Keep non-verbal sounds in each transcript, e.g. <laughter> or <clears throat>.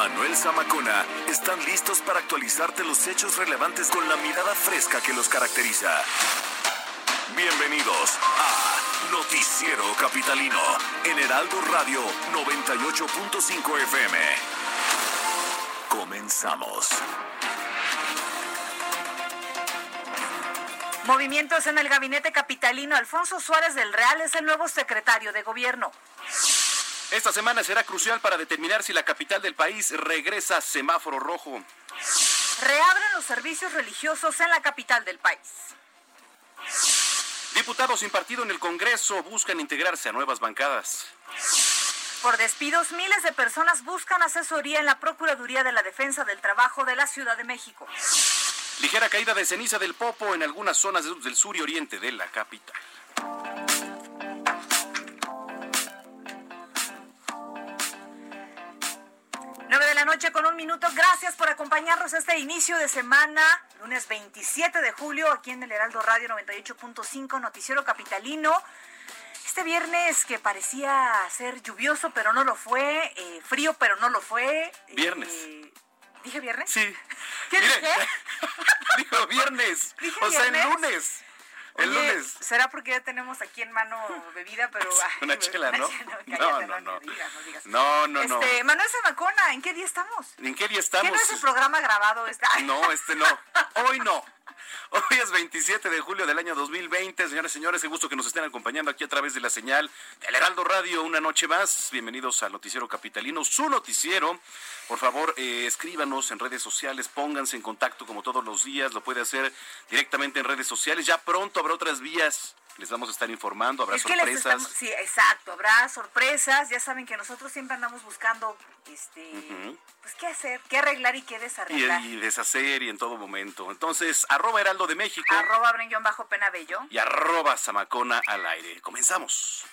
Manuel Zamacona están listos para actualizarte los hechos relevantes con la mirada fresca que los caracteriza. Bienvenidos a Noticiero Capitalino en Heraldo Radio 98.5 FM. Comenzamos. Movimientos en el gabinete capitalino. Alfonso Suárez del Real es el nuevo secretario de gobierno. Esta semana será crucial para determinar si la capital del país regresa a semáforo rojo. Reabren los servicios religiosos en la capital del país. Diputados sin partido en el Congreso buscan integrarse a nuevas bancadas. Por despidos, miles de personas buscan asesoría en la Procuraduría de la Defensa del Trabajo de la Ciudad de México. Ligera caída de ceniza del Popo en algunas zonas del sur y oriente de la capital. La noche con un minuto. Gracias por acompañarnos este inicio de semana, lunes 27 de julio, aquí en el Heraldo Radio 98.5, Noticiero Capitalino. Este viernes que parecía ser lluvioso, pero no lo fue, eh, frío, pero no lo fue. Viernes. Eh, ¿Dije viernes? Sí. ¿Qué Mire, dije? <laughs> Dijo viernes. ¿Dije o sea, el viernes? lunes. El Oye, lunes. Será porque ya tenemos aquí en mano bebida, pero... <laughs> ay, Una chela, <laughs> ¿no? No, no, no no. no. No. Este, Manuel Zamacona, ¿en qué día estamos? ¿En qué día ¿Qué estamos? no es el programa grabado? Ay, No, este no. <laughs> Hoy no. <laughs> Hoy es 27 de julio del año 2020. Señores, señores, qué gusto que nos estén acompañando aquí a través de la señal del Heraldo Radio una noche más. Bienvenidos al Noticiero Capitalino, su noticiero. Por favor, eh, escríbanos en redes sociales, pónganse en contacto como todos los días. Lo puede hacer directamente en redes sociales. Ya pronto habrá otras vías. Les vamos a estar informando, habrá es que les sorpresas. estamos... Sí, exacto, habrá sorpresas. Ya saben que nosotros siempre andamos buscando, este... Pues qué hacer, qué arreglar y qué Y, desarreglar. y deshacer y en todo momento. Entonces, arroba Heraldo de México Arroba Brenguión bajo Penabello. y arroba Zamacona al aire. Comenzamos.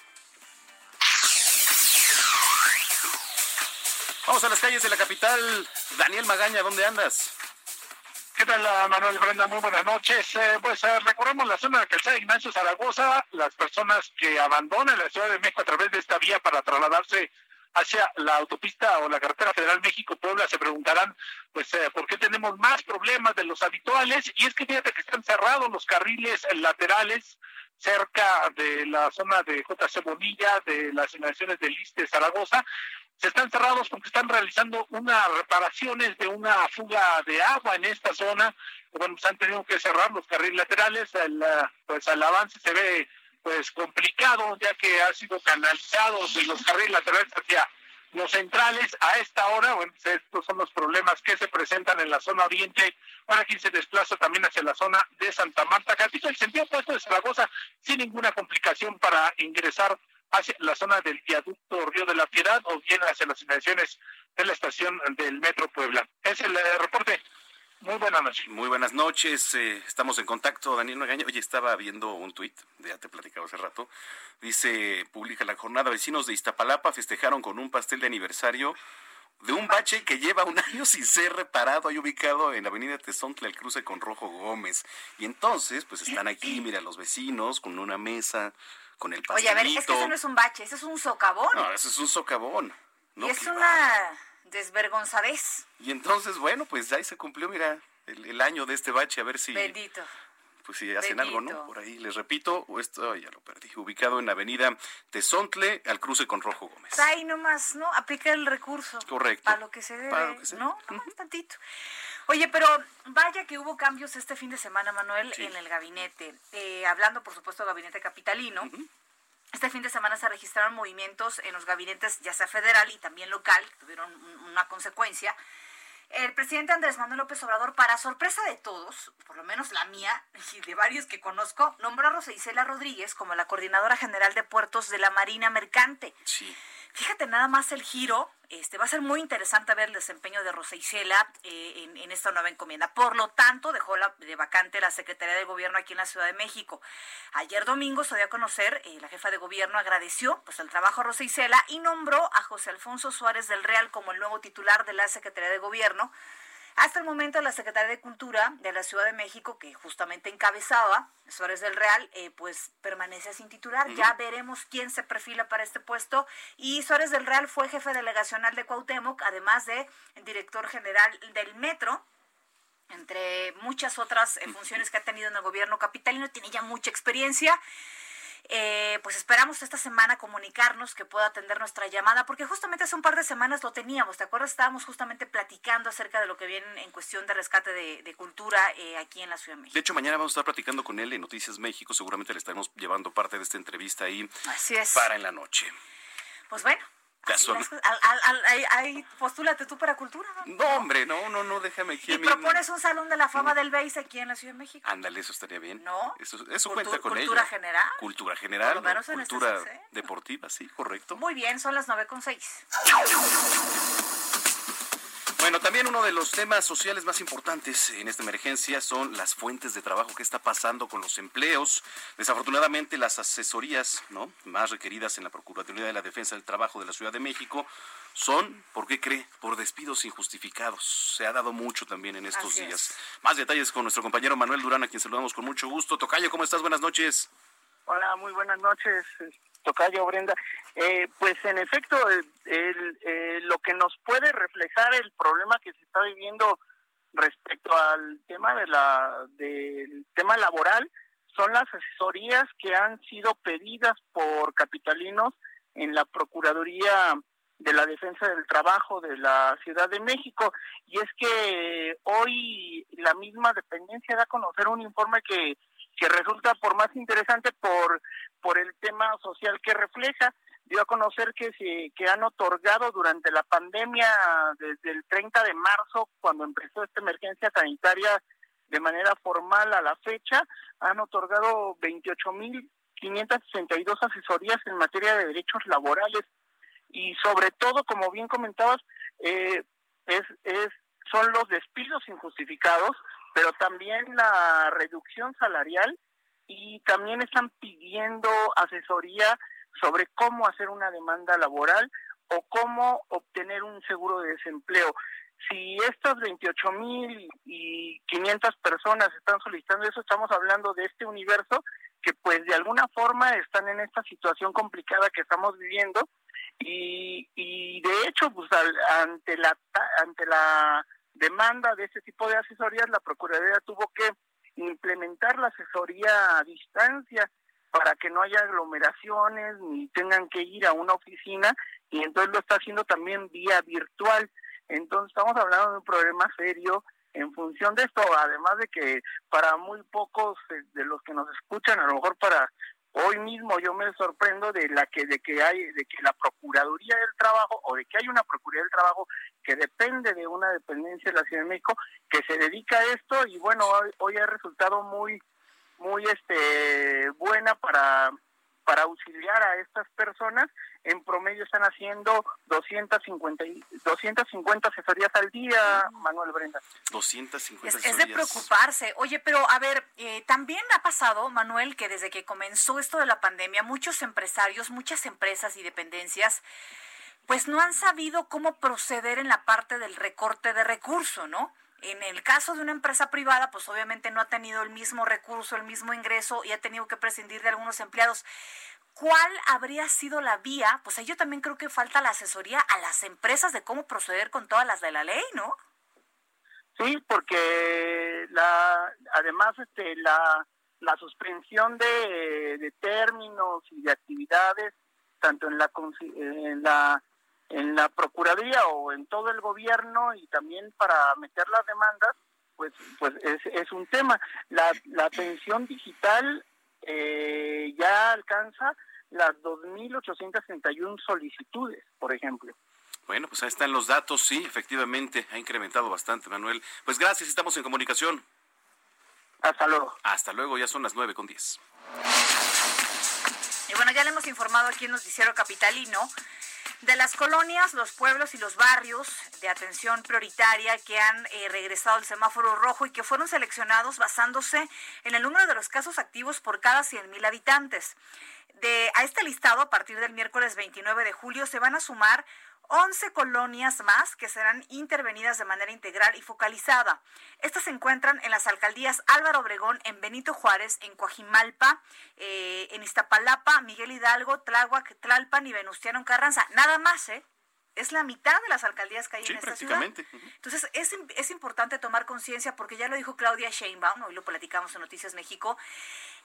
Vamos a las calles de la capital. Daniel Magaña, ¿dónde andas? ¿Qué tal, ah, Manuel Brenda? Muy buenas noches. Eh, pues eh, recorremos la zona de Calzada Ignacio Zaragoza. Las personas que abandonan la Ciudad de México a través de esta vía para trasladarse hacia la autopista o la carretera federal México-Puebla se preguntarán, pues, eh, ¿por qué tenemos más problemas de los habituales? Y es que fíjate que están cerrados los carriles laterales cerca de la zona de JC Bonilla, de las inmediaciones del Liste Zaragoza, se están cerrados porque están realizando unas reparaciones de una fuga de agua en esta zona. Bueno, pues han tenido que cerrar los carriles laterales, el, pues el avance se ve pues complicado ya que ha sido canalizado de los carriles laterales hacia los centrales. A esta hora, bueno, pues estos son los problemas que se presentan en la zona oriente, para quien se desplaza también hacia la zona de Santa Marta, Catito, el sentido opuesto de Zaragoza, sin ninguna complicación para ingresar hacia la zona del viaducto Río de la Piedad o bien hacia las inmediaciones de la estación del Metro Puebla. Es el eh, reporte. Muy buenas noches. Muy buenas noches. eh, estamos en contacto, Daniel Magaña. Oye, estaba viendo un tuit, ya te platicaba hace rato. Dice, publica la jornada, vecinos de Iztapalapa festejaron con un pastel de aniversario de un bache que lleva un <laughs> año sin ser reparado, ahí ubicado en la avenida Tezontle, el cruce con Rojo Gómez. Y entonces, pues están aquí, mira, los vecinos con una mesa, con el Oye, pastelito. a ver, es que eso no es un bache, eso es un socavón. No, eso es un socavón. No, y es una desvergonzadez. y entonces, bueno, pues ahí se cumplió, mira, el, el año de este bache, a ver si, Bendito. Pues si hacen algo, ¿no? Por ahí, les repito, o esto ya lo perdí, ubicado en Avenida Tezontle, al cruce con Rojo Gómez. Pues ahí nomás, ¿no? Aplica el recurso. Correcto. Para lo que se debe. Para lo que se- ¿No? No, tantito. Oye, pero vaya que hubo cambios este fin de semana, Manuel, Sí. en el gabinete. Eh, hablando, por supuesto, del gabinete capitalino. Este fin de semana se registraron movimientos en los gabinetes, ya sea federal y también local, que tuvieron un- una consecuencia. El presidente Andrés Manuel López Obrador, para sorpresa de todos, por lo menos la mía <laughs> y de varios que conozco, nombró a Rosa Isela Rodríguez como la coordinadora general de puertos de la Marina Mercante. Sí. Fíjate nada más el giro. Este, va a ser muy interesante ver el desempeño de Rosa Isela eh, en, esta nueva encomienda. Por lo tanto, dejó la, de vacante la Secretaría de Gobierno aquí en la Ciudad de México. Ayer domingo se dio a conocer, eh, la jefa de gobierno agradeció pues, el trabajo a Rosa Isela y nombró a José Alfonso Suárez del Real como el nuevo titular de la Secretaría de Gobierno hasta el momento, la Secretaría de Cultura de la Ciudad de México, que justamente encabezaba Suárez del Real, eh, pues permanece sin titular. Ya veremos quién se perfila para este puesto. Y Suárez del Real fue jefe delegacional de Cuauhtémoc, además de director general del Metro entre muchas otras eh, funciones que ha tenido en el gobierno capitalino, tiene ya mucha experiencia. Eh, pues esperamos esta semana comunicarnos que pueda atender nuestra llamada, porque justamente hace un par de semanas lo teníamos, ¿te acuerdas? Estábamos justamente platicando acerca de lo que viene en cuestión de rescate de, cultura eh, aquí en la Ciudad de México. De hecho, mañana vamos a estar platicando con él en Noticias México, seguramente le estaremos llevando parte de esta entrevista ahí Así es. para en la noche. Pues bueno, Ahí, postúlate tú para cultura, ¿no? No, hombre, no, no, no, déjame aquí. Y propones un salón de la fama del BEIS aquí en la Ciudad de México. Ándale, eso estaría bien. ¿No? Eso, eso cuenta con ¿Cultura general? Cultura general. cultura deportiva, sí, correcto. Muy bien, son las nueve con seis. <laughs> Bueno, también uno de los temas sociales más importantes en esta emergencia son las fuentes de trabajo. ¿Qué está pasando con los empleos? Desafortunadamente, las asesorías ¿no? más requeridas en la Procuraduría de la Defensa del Trabajo de la Ciudad de México son, ¿por qué cree? Por despidos injustificados. Se ha dado mucho también en estos días. Más detalles con nuestro compañero Manuel Durán, a quien saludamos con mucho gusto. Tocayo, ¿cómo estás? Buenas noches. Hola, muy buenas noches, Tocayo Brenda. Eh, pues en efecto, eh, lo que nos puede reflejar el problema que se está viviendo respecto al tema de la del tema laboral son las asesorías que han sido pedidas por capitalinos en la Procuraduría de la Defensa del Trabajo de la Ciudad de México. Y es que hoy la misma dependencia da a conocer un informe que, que resulta por más interesante por, por el tema social que refleja. Dio a conocer que se que han otorgado durante la pandemia desde el 30 de marzo cuando empezó esta emergencia sanitaria de manera formal a la fecha han otorgado 28.562 asesorías en materia de derechos laborales. Y sobre todo como bien comentabas eh, es es son los despidos injustificados pero también la reducción salarial y también están pidiendo asesoría sobre cómo hacer una demanda laboral o cómo obtener un seguro de desempleo. Si estas 28 mil y 500 personas están solicitando eso, estamos hablando de este universo que pues de alguna forma están en esta situación complicada que estamos viviendo y, y de hecho pues ante la ante la demanda de este tipo de asesorías la procuraduría tuvo que implementar la asesoría a distancia para que no haya aglomeraciones ni tengan que ir a una oficina y entonces lo está haciendo también vía virtual. Entonces estamos hablando de un problema serio en función de esto, además de que para muy pocos eh, de los que nos escuchan, a lo mejor para hoy mismo yo me sorprendo de la que de que hay de que la Procuraduría del Trabajo o de que hay una Procuraduría del Trabajo que depende de una dependencia de la Ciudad de México que se dedica a esto y bueno, hoy, hoy ha resultado muy muy este buena para para auxiliar a estas personas. En promedio están haciendo 250, 250 asesorías al día, Manuel Brenda. 250 es, es de preocuparse. Oye, pero a ver, eh, también ha pasado, Manuel, que desde que comenzó esto de la pandemia, muchos empresarios, muchas empresas y dependencias, pues no han sabido cómo proceder en la parte del recorte de recursos, ¿no? En el caso de una empresa privada, pues obviamente no ha tenido el mismo recurso, el mismo ingreso y ha tenido que prescindir de algunos empleados. ¿Cuál habría sido la vía? Pues yo también creo que falta la asesoría a las empresas de cómo proceder con todas las de la ley, ¿no? Sí, porque la, además este, la, la suspensión de, de términos y de actividades, tanto en la, en la en la Procuraduría o en todo el gobierno y también para meter las demandas, pues, pues es, es un tema. La, la atención digital eh, ya alcanza las 2.861 solicitudes, por ejemplo. Bueno, pues ahí están los datos, sí, efectivamente, ha incrementado bastante, Manuel. Pues gracias, estamos en comunicación. Hasta luego. Hasta luego, ya son las nueve con diez. Y bueno, ya le hemos informado aquí en Noticiero Capitalino de las colonias, los pueblos y los barrios de atención prioritaria que han eh, regresado al semáforo rojo y que fueron seleccionados basándose en el número de los casos activos por cada 100.000 habitantes. De, a este listado, a partir del miércoles 29 de julio, se van a sumar 11 colonias más que serán intervenidas de manera integral y focalizada. Estas se encuentran en las alcaldías Álvaro Obregón, en Benito Juárez, en Coajimalpa, eh, en Iztapalapa, Miguel Hidalgo, Tláhuac, Tlalpan y Venustiano Carranza. Nada más, ¿eh? Es la mitad de las alcaldías que hay en esta ciudad. Entonces, es, es importante tomar conciencia porque ya lo dijo Claudia Sheinbaum, hoy lo platicamos en Noticias México,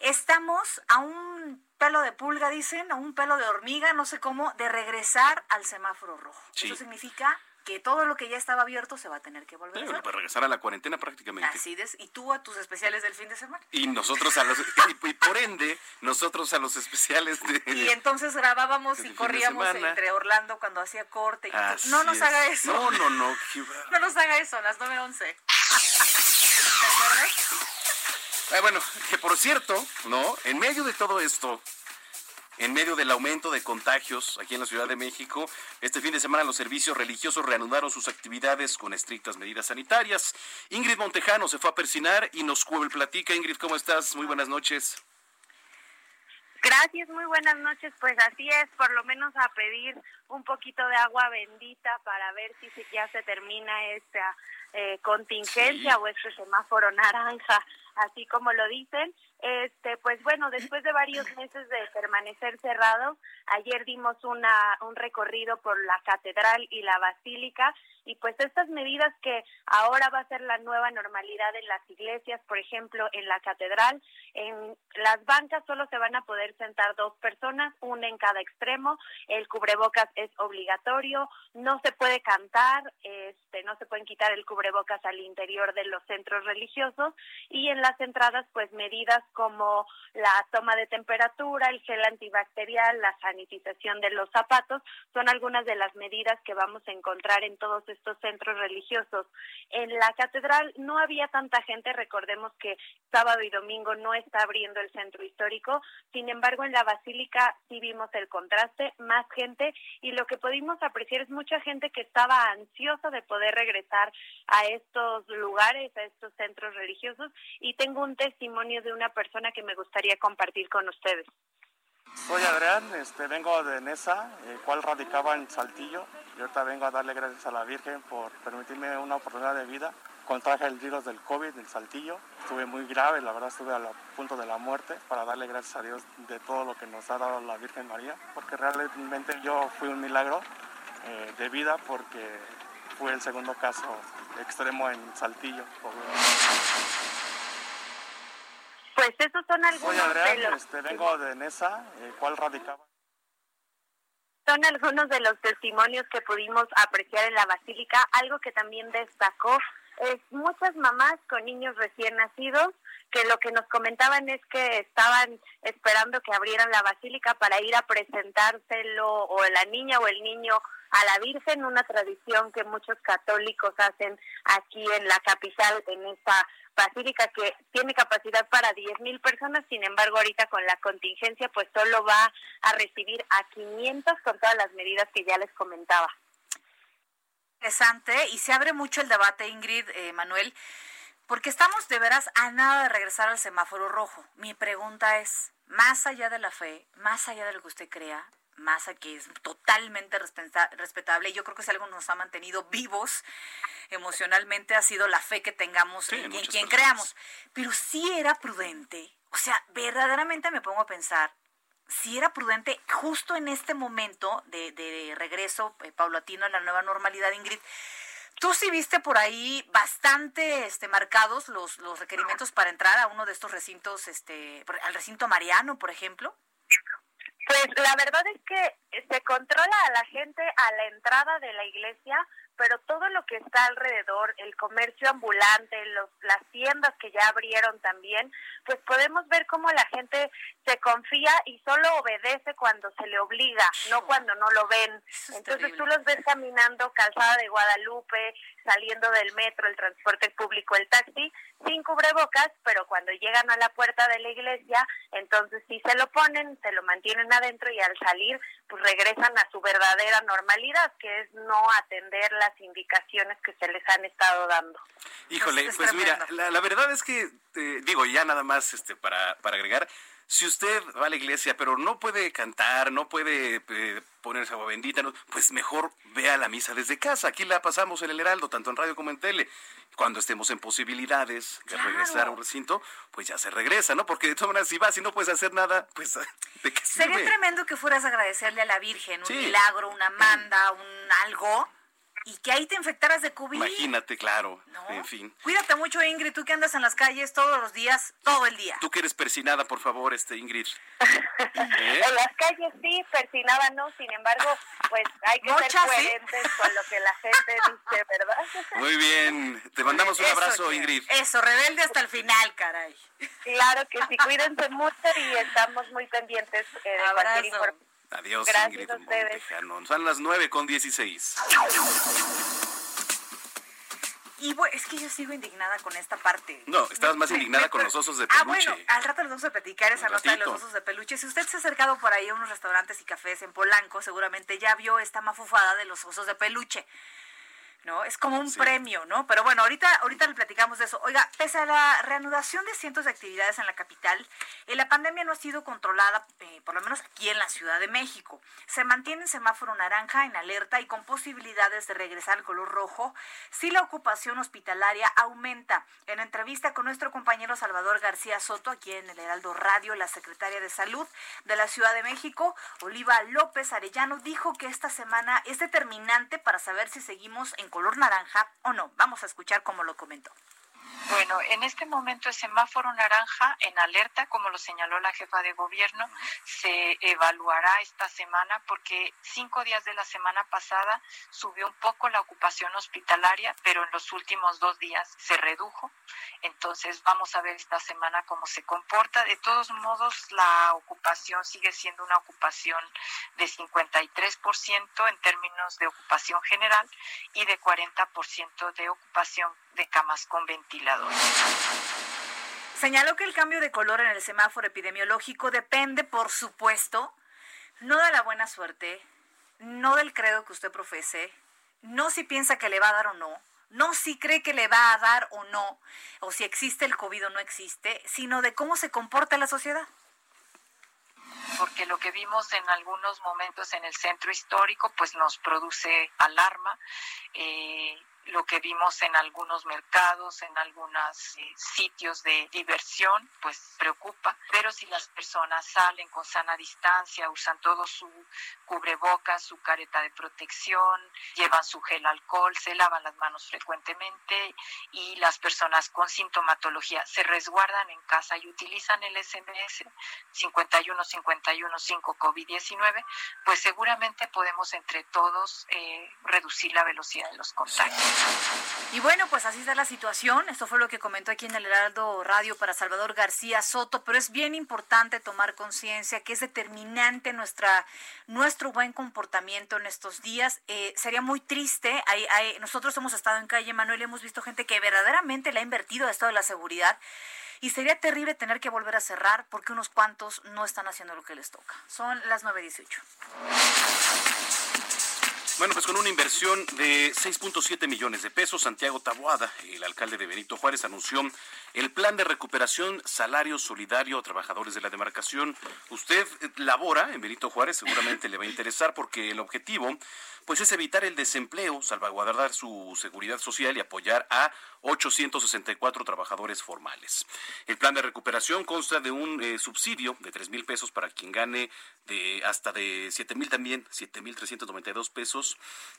estamos a un pelo de pulga, dicen, a un pelo de hormiga, no sé cómo, de regresar al semáforo rojo. Eso significa que todo lo que ya estaba abierto se va a tener que volver a hacer. Para regresar a la cuarentena prácticamente. Así es, y tú a tus especiales del fin de semana. Y nosotros a los, y, por ende, nosotros a los especiales de... Y entonces grabábamos y corríamos entre Orlando cuando hacía corte. Y no nos haga eso. No, no, no. <laughs> no nos haga eso, las 9.11. ¿Te acuerdas? Eh, bueno, que por cierto, ¿no? En medio de todo esto, en medio del aumento de contagios aquí en la Ciudad de México, este fin de semana los servicios religiosos reanudaron sus actividades con estrictas medidas sanitarias. Ingrid Montejano se fue a persinar y nos platica. Ingrid, ¿cómo estás? Muy buenas noches. Gracias, muy buenas noches. Pues así es, por lo menos a pedir un poquito de agua bendita para ver si ya se termina esta eh, contingencia o este semáforo naranja, así como lo dicen. Este, pues bueno, después de varios meses de permanecer cerrado, ayer dimos una, un recorrido por la catedral y la basílica y pues estas medidas que ahora va a ser la nueva normalidad en las iglesias, por ejemplo, en la catedral, en las bancas solo se van a poder sentar dos personas, una en cada extremo, el cubrebocas es obligatorio, no se puede cantar, este, no se pueden quitar el cubrebocas al interior de los centros religiosos y en las entradas pues medidas como la toma de temperatura, el gel antibacterial, la sanitización de los zapatos, son algunas de las medidas que vamos a encontrar en todos estos centros religiosos. En la catedral no había tanta gente, recordemos que sábado y domingo no está abriendo el centro histórico, sin embargo en la basílica sí vimos el contraste, más gente y lo que pudimos apreciar es mucha gente que estaba ansiosa de poder regresar a estos lugares, a estos centros religiosos y tengo un testimonio de una persona que me gustaría compartir con ustedes. Soy Adrián, este, vengo de Nesa, el cual radicaba en Saltillo. Y ahorita vengo a darle gracias a la Virgen por permitirme una oportunidad de vida. Contraje el virus del COVID en Saltillo. Estuve muy grave, la verdad estuve al punto de la muerte para darle gracias a Dios de todo lo que nos ha dado la Virgen María. Porque realmente yo fui un milagro eh, de vida porque fue el segundo caso extremo en Saltillo. Pues esos son algunos de los... Este, vengo de Nesa, el cual radicaba son algunos de los testimonios que pudimos apreciar en la basílica. Algo que también destacó es muchas mamás con niños recién nacidos que lo que nos comentaban es que estaban esperando que abrieran la basílica para ir a presentárselo o la niña o el niño a la Virgen, una tradición que muchos católicos hacen aquí en la capital, en esta basílica que tiene capacidad para 10.000 personas, sin embargo ahorita con la contingencia pues solo va a recibir a 500 con todas las medidas que ya les comentaba. Interesante y se abre mucho el debate, Ingrid, eh, Manuel, porque estamos de veras a nada de regresar al semáforo rojo. Mi pregunta es, más allá de la fe, más allá de lo que usted crea, más que es totalmente respetable, yo creo que si algo nos ha mantenido vivos emocionalmente ha sido la fe que tengamos en, quien creamos. Pero sí era prudente, o sea, verdaderamente me pongo a pensar, si era prudente justo en este momento de, regreso eh, paulatino a la nueva normalidad, Ingrid. Tú sí viste por ahí bastante este, marcados los, los requerimientos para entrar a uno de estos recintos, este, al recinto mariano, por ejemplo. Pues la verdad es que se controla a la gente a la entrada de la iglesia, pero todo lo que está alrededor, el comercio ambulante, los, las tiendas que ya abrieron también, pues podemos ver cómo la gente se confía y solo obedece cuando se le obliga, no cuando no lo ven. Entonces tú los ves caminando calzada de Guadalupe, saliendo del metro, el transporte público, el taxi, sin cubrebocas, pero cuando llegan a la puerta de la iglesia, entonces sí se lo ponen, se lo mantienen adentro y al salir, pues regresan a su verdadera normalidad, que es no atender las indicaciones que se les han estado dando. Híjole, pues mira, la, verdad es que, eh, digo, ya nada más este para, para agregar, si usted va a la iglesia pero no puede cantar, no puede eh, ponerse agua bendita, pues mejor vea la misa desde casa. Aquí la pasamos en el Heraldo, tanto en radio como en tele. Cuando estemos en posibilidades de regresar a un recinto, pues ya se regresa, ¿no? Porque de todas maneras, si vas y no puedes hacer nada, pues <laughs> ¿de qué sirve? Sería tremendo que fueras a agradecerle a la Virgen un milagro, una <clears throat> manda, un algo y que ahí te infectaras de COVID. Imagínate, claro. En fin. Cuídate mucho, Ingrid, tú que andas en las calles todos los días, todo el día. Tú que eres persinada, por favor, este Ingrid. <laughs> ¿Eh? En las calles sí, persinada no, sin embargo, pues hay que ser coherentes con lo que la gente dice, ¿verdad? <laughs> Muy bien, te mandamos un abrazo, Ingrid. Eso, rebelde hasta el final, caray. Claro que sí, cuídense mucho y estamos muy pendientes eh, de cualquier información. Adiós, Ingrid Montejano. Son las 9 con 16. Y bueno, es que yo sigo indignada con esta parte. No, estabas más indignada con los osos de peluche. Ah, bueno, al rato les vamos a platicar esa nota de los osos de peluche. Si usted se ha acercado por ahí a unos restaurantes y cafés en Polanco, seguramente ya vio esta mafufada de los osos de peluche. ¿No? Es como un premio, ¿no? Pero bueno, ahorita, ahorita le platicamos de eso. Oiga, pese a la reanudación de cientos de actividades en la capital, eh, la pandemia no ha sido controlada, eh, por lo menos aquí en la Ciudad de México. Se mantiene en semáforo naranja, en alerta y con posibilidades de regresar al color rojo si la ocupación hospitalaria aumenta. En entrevista con nuestro compañero Salvador García Soto, aquí en el Heraldo Radio, la secretaria de Salud de la Ciudad de México, Oliva López Arellano, dijo que esta semana es determinante para saber si seguimos en color naranja o no. Vamos a escuchar cómo lo comentó. Bueno, en este momento el semáforo naranja en alerta, como lo señaló la jefa de gobierno, se evaluará esta semana porque cinco días de la semana pasada subió un poco la ocupación hospitalaria, pero en los últimos dos días se redujo. Entonces vamos a ver esta semana cómo se comporta. De todos modos, la ocupación sigue siendo una ocupación de 53% en términos de ocupación general y de 40% de ocupación de camas con ventilador. Señaló que el cambio de color en el semáforo epidemiológico depende, por supuesto, no de la buena suerte, no del credo que usted profese, no si piensa que le va a dar o no, no si cree que le va a dar o no, o si existe el COVID o no existe, sino de cómo se comporta la sociedad porque lo que vimos en algunos momentos en el centro histórico pues nos produce alarma. Eh, lo que vimos en algunos mercados, en algunos eh, sitios de diversión, pues preocupa. Pero si las personas salen con sana distancia, usan todo su cubrebocas, su careta de protección, llevan su gel alcohol, se lavan las manos frecuentemente y las personas con sintomatología se resguardan en casa y utilizan el SMS 51515 COVID-19, pues seguramente podemos entre todos eh, reducir la velocidad de los contagios. Y bueno, pues así está la situación. Esto fue lo que comentó aquí en el Heraldo Radio para Salvador García Soto, pero es bien importante tomar conciencia que es determinante nuestra, nuestro buen comportamiento en estos días. Eh, sería muy triste. nosotros hemos estado en calle Manuel hemos visto gente que verdaderamente le ha invertido a esto de la seguridad. Y sería terrible tener que volver a cerrar porque unos cuantos no están haciendo lo que les toca. Son las 9.18. Bueno, pues con una inversión de 6.7 millones de pesos, Santiago Taboada, el alcalde de Benito Juárez, anunció el plan de recuperación salario solidario a trabajadores de la demarcación. Usted labora en Benito Juárez, seguramente le va a interesar porque el objetivo pues es evitar el desempleo, salvaguardar su seguridad social y apoyar a 864 trabajadores formales. El plan de recuperación consta de un eh, subsidio de 3 mil pesos para quien gane de hasta de 7 mil también, 7 mil 392 pesos,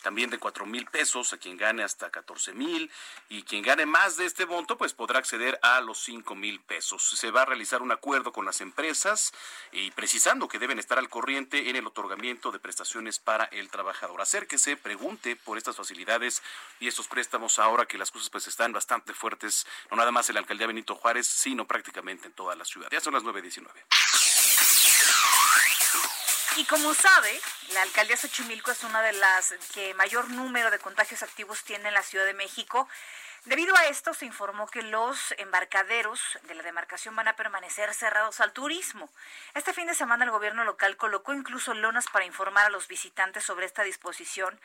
también de 4 mil pesos a quien gane hasta 14 mil y quien gane más de este monto pues podrá acceder a los 5 mil pesos. Se va a realizar un acuerdo con las empresas y precisando que deben estar al corriente en el otorgamiento de prestaciones para el trabajador. Acérquese, pregunte por estas facilidades y estos préstamos ahora que las cosas pues están bastante fuertes, no nada más en la alcaldía Benito Juárez, sino prácticamente en toda la ciudad. Ya son las 9.19. Y como sabe, la alcaldía Xochimilco es una de las que mayor número de contagios activos tiene en la Ciudad de México. Debido a esto, se informó que los embarcaderos de la demarcación van a permanecer cerrados al turismo. Este fin de semana el gobierno local colocó incluso lonas para informar a los visitantes sobre esta disposición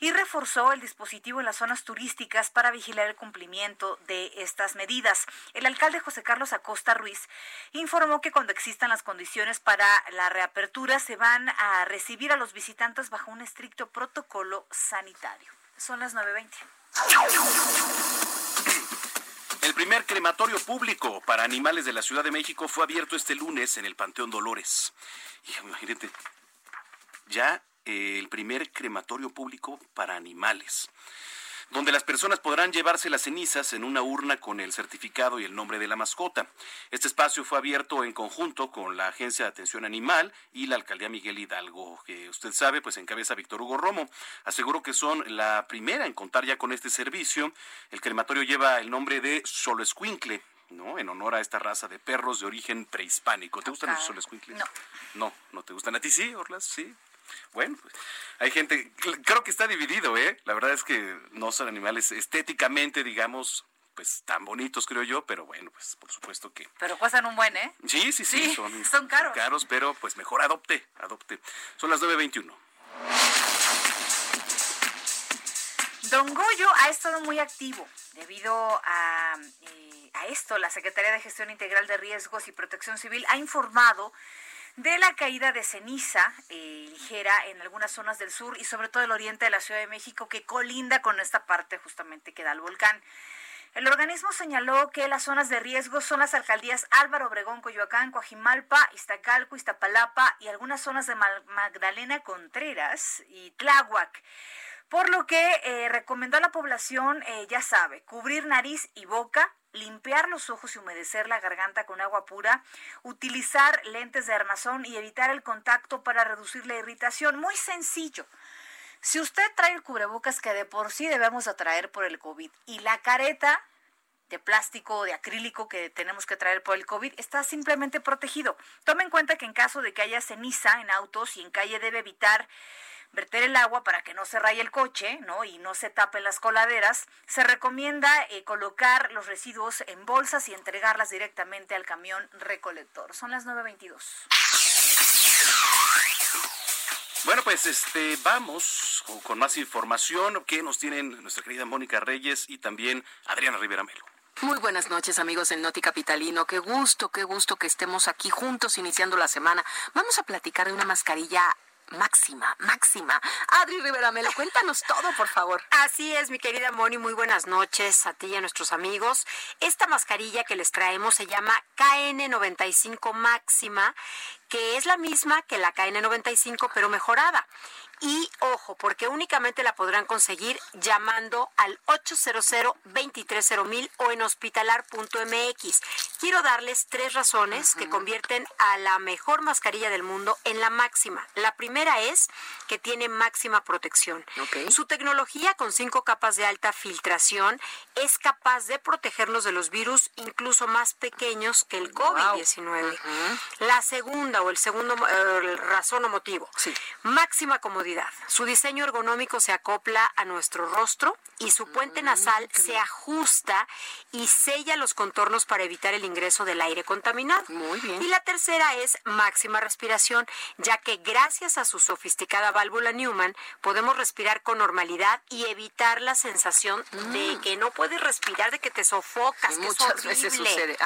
y reforzó el dispositivo en las zonas turísticas para vigilar el cumplimiento de estas medidas. El alcalde José Carlos Acosta Ruiz informó que cuando existan las condiciones para la reapertura se van a recibir a los visitantes bajo un estricto protocolo sanitario. Son las 9.20. El primer crematorio público para animales de la Ciudad de México fue abierto este lunes en el Panteón Dolores. Imagínate, ya eh, el primer crematorio público para animales donde las personas podrán llevarse las cenizas en una urna con el certificado y el nombre de la mascota. Este espacio fue abierto en conjunto con la Agencia de Atención Animal y la Alcaldía Miguel Hidalgo, que usted sabe, pues encabeza Víctor Hugo Romo. Aseguró que son la primera en contar ya con este servicio. El crematorio lleva el nombre de Solo Escuincle, ¿no? En honor a esta raza de perros de origen prehispánico. ¿Te gustan los solescuincles? No. No, no te gustan. ¿A ti sí, Orlas? Sí. Bueno, pues hay gente, creo que está dividido, ¿eh? La verdad es que no son animales estéticamente, digamos, pues tan bonitos, creo yo, pero bueno, pues por supuesto que... Pero cuestan un buen, ¿eh? Sí, sí, sí, son, son caros. caros, pero pues mejor adopte, adopte. Son las 9.21. Don Goyo ha estado muy activo debido a, eh, a esto. La Secretaría de Gestión Integral de Riesgos y Protección Civil ha informado de la caída de ceniza eh, ligera en algunas zonas del sur y sobre todo el oriente de la Ciudad de México que colinda con esta parte justamente que da el volcán. El organismo señaló que las zonas de riesgo son las alcaldías Álvaro Obregón, Coyoacán, Coajimalpa, Iztacalco, Iztapalapa y algunas zonas de Magdalena Contreras y Tláhuac. Por lo que eh, recomendó a la población, eh, ya sabe, cubrir nariz y boca, limpiar los ojos y humedecer la garganta con agua pura, utilizar lentes de armazón y evitar el contacto para reducir la irritación. Muy sencillo. Si usted trae el cubrebocas que de por sí debemos atraer por el COVID y la careta de plástico o de acrílico que tenemos que traer por el COVID está simplemente protegido. Tome en cuenta que en caso de que haya ceniza en autos y en calle debe evitar verter el agua para que no se raye el coche, ¿no? Y no se tapen las coladeras, se recomienda eh, colocar los residuos en bolsas y entregarlas directamente al camión recolector. Son las 9.22. Bueno, pues este vamos con más información que nos tienen nuestra querida Mónica Reyes y también Adriana Rivera Melo. Muy buenas noches amigos del Noti Capitalino. Qué gusto, qué gusto que estemos aquí juntos iniciando la semana. Vamos a platicar de una mascarilla máxima, máxima. Adri Rivera Melo, cuéntanos todo, por favor. <laughs> Así es, mi querida Moni, muy buenas noches a ti y a nuestros amigos. Esta mascarilla que les traemos se llama KN95 máxima, que es la misma que la KN95, pero mejorada. Y ojo, porque únicamente la podrán conseguir llamando al 800-230 o en hospitalar.mx. Quiero darles tres razones que convierten a la mejor mascarilla del mundo en la máxima. La primera es que tiene máxima protección. Su tecnología con cinco capas de alta filtración es capaz de protegernos de los virus incluso más pequeños que el COVID-19. La segunda o el segundo eh, razón o motivo, máxima comodidad su diseño ergonómico se acopla a nuestro rostro y su puente mm, nasal se ajusta y sella los contornos para evitar el ingreso del aire contaminado. Muy bien. Y la tercera es máxima respiración, ya que gracias a su sofisticada válvula Newman podemos respirar con normalidad y evitar la sensación de mm. que no puedes respirar, de que te sofocas. Muchas veces sucede.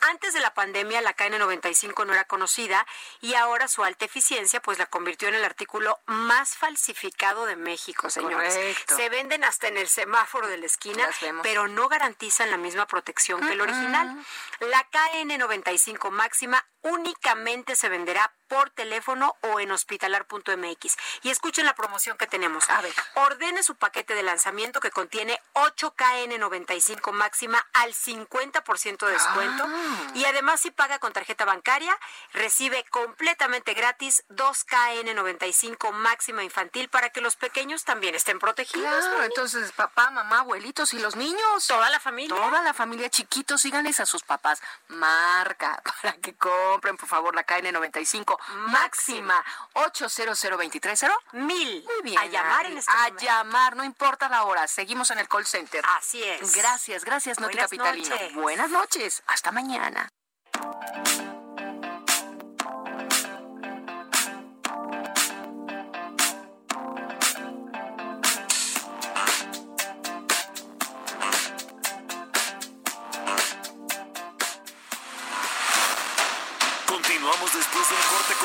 Antes de la pandemia la KN95 no era conocida y ahora su alta eficiencia pues la convirtió en el artículo más falsificado de México, señores. Se venden hasta en el semáforo de la esquina, pero no garantizan la misma protección que el original. La KN95 máxima únicamente se venderá por teléfono o en hospitalar.mx. Y escuchen la promoción que tenemos. A ver. Ordene su paquete de lanzamiento que contiene 8KN95 máxima al 50% de descuento. Ah. Y además, si paga con tarjeta bancaria, recibe completamente gratis 2KN95 máxima infantil para que los pequeños también estén protegidos. entonces papá, mamá, abuelitos y los niños. Toda la familia. Toda la familia, chiquitos, síganles a sus papás. Marca <laughs> para que compren compren por favor la KN95 máxima 800230 mil. Muy bien. A llamar en este A momento. llamar, no importa la hora. Seguimos en el call center. Así es. Gracias, gracias, Noti Capitalino. noches. Buenas noches. Hasta mañana.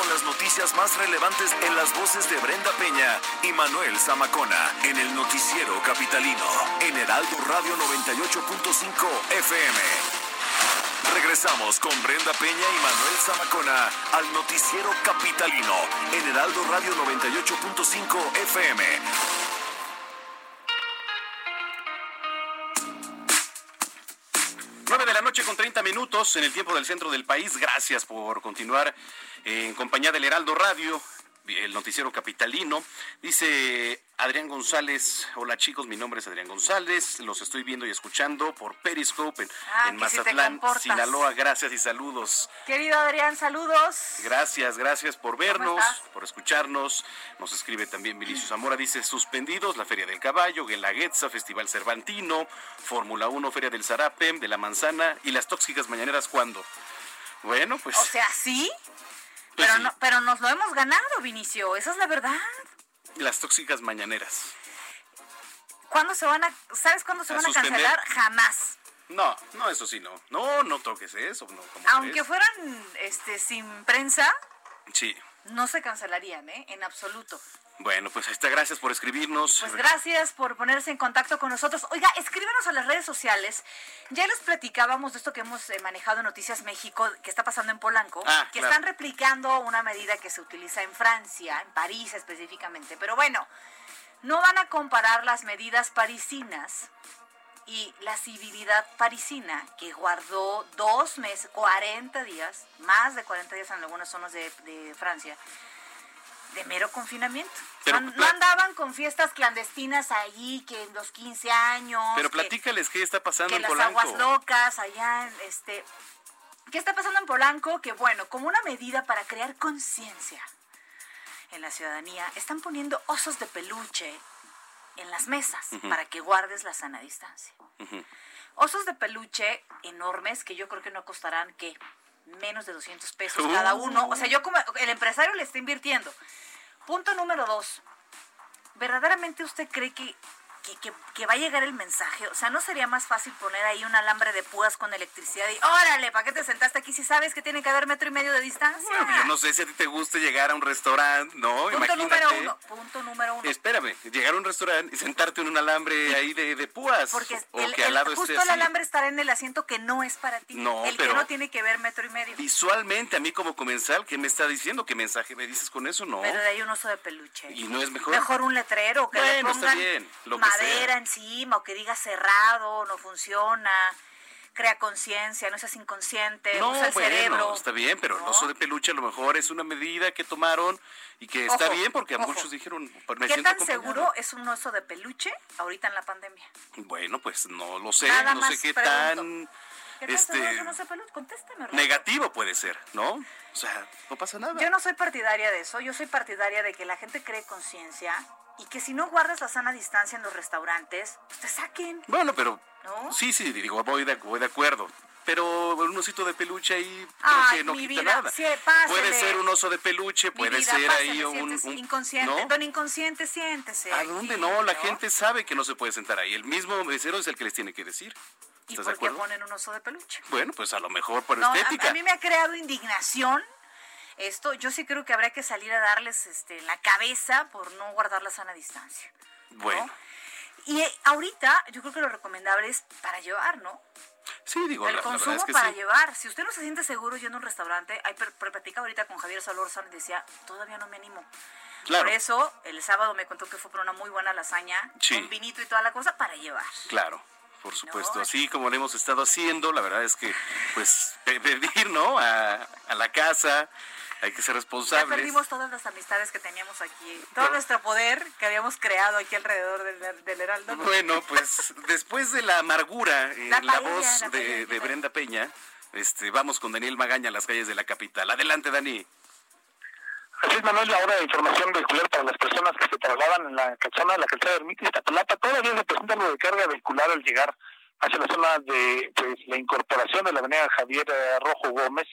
Las noticias más relevantes en las voces de Brenda Peña y Manuel Zamacona en el noticiero capitalino en Heraldo Radio 98.5 FM. Regresamos con Brenda Peña y Manuel Zamacona al noticiero capitalino en Heraldo Radio 98.5 FM. 30 minutos en el tiempo del centro del país. Gracias por continuar en compañía del Heraldo Radio, el noticiero capitalino. Dice Adrián González, hola chicos, mi nombre es Adrián González, los estoy viendo y escuchando por Periscope en, Ah, en si Mazatlán. Sinaloa. Gracias y saludos. Querido Adrián, saludos. Gracias, gracias por vernos, por escucharnos. Nos escribe también Vinicius Zamora, dice suspendidos la Feria del Caballo, Guelaguetza, Festival Cervantino, Fórmula 1, Feria del Zarape, de la Manzana y las tóxicas mañaneras, ¿cuándo? Bueno, pues O sea, sí, Pues pero, sí. no, pero nos lo hemos ganado, Vinicio. Esa es la verdad. Las tóxicas mañaneras. ¿Cuándo se van a, ¿Sabes cuándo se ¿A van a cancelar? Jamás. No, no, eso sí, no. No, no toques eso. No, ¿cómo Aunque crees? fueran este, sin prensa, Sí. no se cancelarían, ¿eh? En absoluto. Bueno, pues ahí está. Gracias por escribirnos. Pues gracias por ponerse en contacto con nosotros. Oiga, escríbanos a las redes sociales. Ya les platicábamos de esto que hemos eh, manejado en Noticias México, que está pasando en Polanco, Ah, que claro. están replicando una medida que se utiliza en Francia, en París específicamente. Pero bueno, no van a comparar las medidas parisinas y la civilidad parisina, que guardó dos meses, 40 días, más de 40 días en algunas zonas de, de Francia, de mero confinamiento. Pero no, andaban con fiestas clandestinas allí, que en los 15 años. Pero que- platícales qué está pasando que en las Polanco. aguas locas allá en este ¿Qué está pasando en Polanco? Que bueno, como una medida para crear conciencia en la ciudadanía, están poniendo osos de peluche en las mesas para que guardes la sana distancia. Osos de peluche enormes que yo creo que no costarán que menos de 200 pesos Uh. cada uno. O sea, yo como el empresario le está invirtiendo. Punto número dos. ¿Verdaderamente usted cree que, que, que- que va a llegar el mensaje? O sea, ¿no sería más fácil poner ahí un alambre de púas con electricidad y órale, ¿para qué te sentaste aquí si sabes que tiene que haber metro y medio de distancia? Bueno, yo no sé si a ti te guste llegar a un restaurante, ¿no? Punto Imagínate. número uno. Punto número uno. Espérame, llegar a un restaurante y sentarte en un alambre ahí de, de púas. Porque o el- que al el- lado justo esté el alambre estará en el asiento que no es para ti. No, el pero- que no tiene que ver metro y medio. Visualmente, a mí como comensal, ¿qué me está diciendo? ¿Qué mensaje me dices con eso? No. Pero de ahí un oso de peluche. Y no es mejor. Mejor un letrero que le Bueno, está pongan bien, lo que madera encima o que diga cerrado, no funciona, crea conciencia, no seas inconsciente, No, usa el bueno, cerebro. está bien, pero el oso de peluche a lo mejor es una medida que tomaron y que está Ojo, bien porque a ojo. muchos dijeron, me ¿Qué tan acompañado. seguro es un oso de peluche ahorita en la pandemia? Bueno, pues no lo sé, Nada no sé qué pregunto. tan ¿Qué tan seguro este? Contéstame. Negativo puede ser, ¿no? O sea, no pasa nada. Yo no soy partidaria de eso, yo soy partidaria de que la gente cree conciencia y que si no guardas la sana distancia en los restaurantes, pues te saquen. Bueno, pero ¿No? sí, sí, digo, voy de, voy de acuerdo. Pero un osito de peluche ahí creo Ay, que no quita vida, nada. sí, puede ser un oso de peluche, puede vida, ser pásele, ahí un, un- inconsciente. ¿no? Don inconsciente, siéntese. ¿A dónde aquí, no? La gente sabe que no se puede sentar ahí. El mismo mesero es el que les tiene que decir. ¿Y ¿Estás por de qué acuerdo? ponen un oso de peluche? Bueno, pues a lo mejor por No, a- estética. A, mí me ha creado indignación esto. Yo sí creo que habría que salir a darles este, la cabeza por no guardar la sana distancia. Bueno, Y eh, ahorita yo creo que lo recomendable es para llevar, ¿no? sí, digo, el la, consumo verdad es que para sí. llevar. Si usted no se siente seguro yendo a un restaurante, hay platicaba ahorita con Javier Solórzano y decía, todavía no me animo. Claro. Por eso, el sábado me contó que fue por una muy buena lasaña, Sí. con vinito y toda la cosa para llevar. Claro, por supuesto. No, Así como lo hemos estado haciendo, la verdad es que, pues, pe- pedir, ¿no? A, a la casa, hay que ser Ya responsables. perdimos todas las amistades que teníamos aquí, todo nuestro poder que habíamos creado aquí alrededor del, del Heraldo. Bueno, pues después de la amargura en La la, voz la de, paella, de Brenda Peña, este, vamos con Daniel Magaña a las calles de la capital. Adelante, Dani. Así es, Manuel, ahora información vehicular para las personas que se trasladan en la calzada de la calzada de Ermita y Iztapalapa. Todavía se presenta algo de carga vehicular al llegar hacia la zona de pues, la incorporación de la avenida Javier eh, Rojo Gómez.